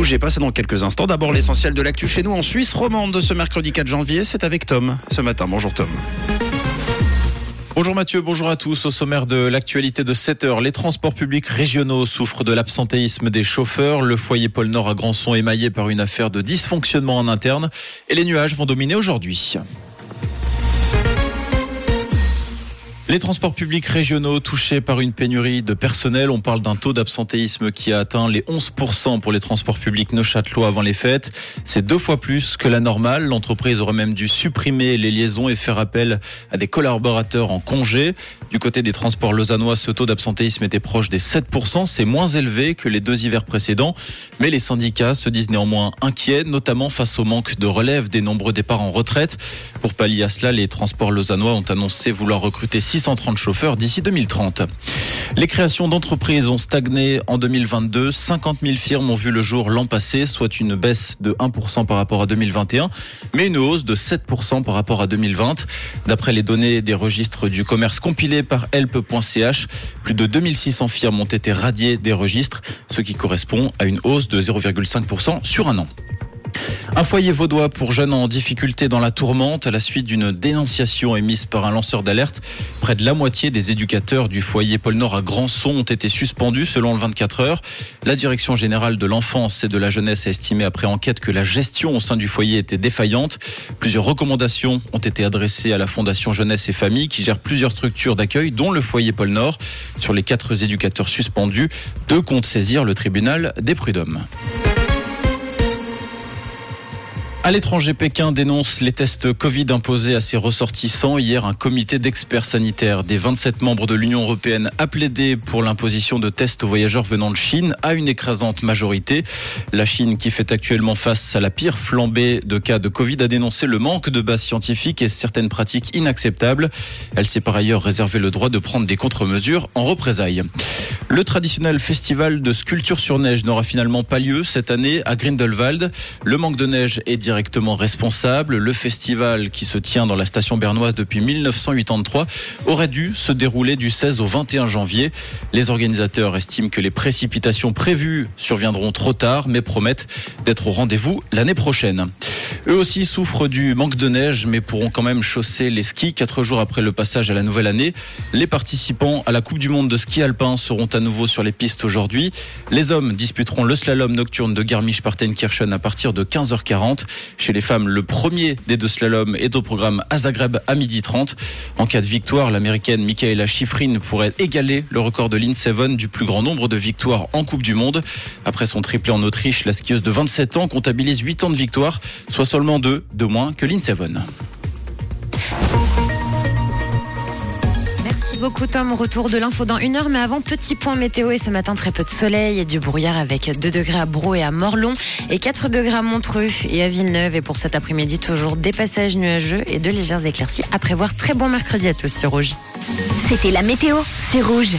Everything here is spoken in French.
bougez pas, c'est dans quelques instants. D'abord l'essentiel de l'actu chez nous en Suisse romande de ce mercredi 4 janvier. C'est avec Tom ce matin. Bonjour Tom. Bonjour Mathieu, bonjour à tous. Au sommaire de l'actualité de 7 heures, les transports publics régionaux souffrent de l'absentéisme des chauffeurs. Le foyer Pôle Nord à Grandson est émaillé par une affaire de dysfonctionnement en interne et les nuages vont dominer aujourd'hui. Les transports publics régionaux touchés par une pénurie de personnel. On parle d'un taux d'absentéisme qui a atteint les 11% pour les transports publics neuchâtelois avant les fêtes. C'est deux fois plus que la normale. L'entreprise aurait même dû supprimer les liaisons et faire appel à des collaborateurs en congé. Du côté des transports lausannois, ce taux d'absentéisme était proche des 7%. C'est moins élevé que les deux hivers précédents. Mais les syndicats se disent néanmoins inquiets, notamment face au manque de relève des nombreux départs en retraite. Pour pallier à cela, les transports lausannois ont annoncé vouloir recruter 6 630 chauffeurs d'ici 2030. Les créations d'entreprises ont stagné en 2022. 50 000 firmes ont vu le jour l'an passé, soit une baisse de 1% par rapport à 2021, mais une hausse de 7% par rapport à 2020. D'après les données des registres du commerce compilés par help.ch, plus de 2600 firmes ont été radiées des registres, ce qui correspond à une hausse de 0,5% sur un an. Un foyer vaudois pour jeunes en difficulté dans la tourmente à la suite d'une dénonciation émise par un lanceur d'alerte. Près de la moitié des éducateurs du foyer Pôle Nord à Grandson ont été suspendus selon le 24 heures. La direction générale de l'enfance et de la jeunesse a estimé après enquête que la gestion au sein du foyer était défaillante. Plusieurs recommandations ont été adressées à la Fondation Jeunesse et Famille qui gère plusieurs structures d'accueil dont le foyer Pôle Nord. Sur les quatre éducateurs suspendus, deux comptent saisir le tribunal des prud'hommes. À l'étranger, Pékin dénonce les tests Covid imposés à ses ressortissants. Hier, un comité d'experts sanitaires des 27 membres de l'Union européenne a plaidé pour l'imposition de tests aux voyageurs venant de Chine à une écrasante majorité. La Chine, qui fait actuellement face à la pire flambée de cas de Covid, a dénoncé le manque de base scientifique et certaines pratiques inacceptables. Elle s'est par ailleurs réservé le droit de prendre des contre-mesures en représailles. Le traditionnel festival de sculpture sur neige n'aura finalement pas lieu cette année à Grindelwald. Le manque de neige est directement responsable. Le festival qui se tient dans la station bernoise depuis 1983 aurait dû se dérouler du 16 au 21 janvier. Les organisateurs estiment que les précipitations prévues surviendront trop tard mais promettent d'être au rendez-vous l'année prochaine. Eux aussi souffrent du manque de neige, mais pourront quand même chausser les skis quatre jours après le passage à la nouvelle année. Les participants à la Coupe du Monde de ski alpin seront à nouveau sur les pistes aujourd'hui. Les hommes disputeront le slalom nocturne de Garmisch-Partenkirchen à partir de 15h40. Chez les femmes, le premier des deux slaloms est au programme à Zagreb à 12h30. En cas de victoire, l'américaine Michaela Schifrin pourrait égaler le record de l'In7 du plus grand nombre de victoires en Coupe du Monde. Après son triplé en Autriche, la skieuse de 27 ans comptabilise 8 ans de victoire, soit seulement deux de moins que l'In7. Merci beaucoup Tom, retour de l'info dans une heure, mais avant petit point météo et ce matin très peu de soleil et du brouillard avec 2 degrés à Bro et à Morlon et 4 degrés à Montreux et à Villeneuve et pour cet après-midi toujours des passages nuageux et de légères éclaircies à prévoir. Très bon mercredi à tous sur Rouge. C'était la météo, c'est Rouge.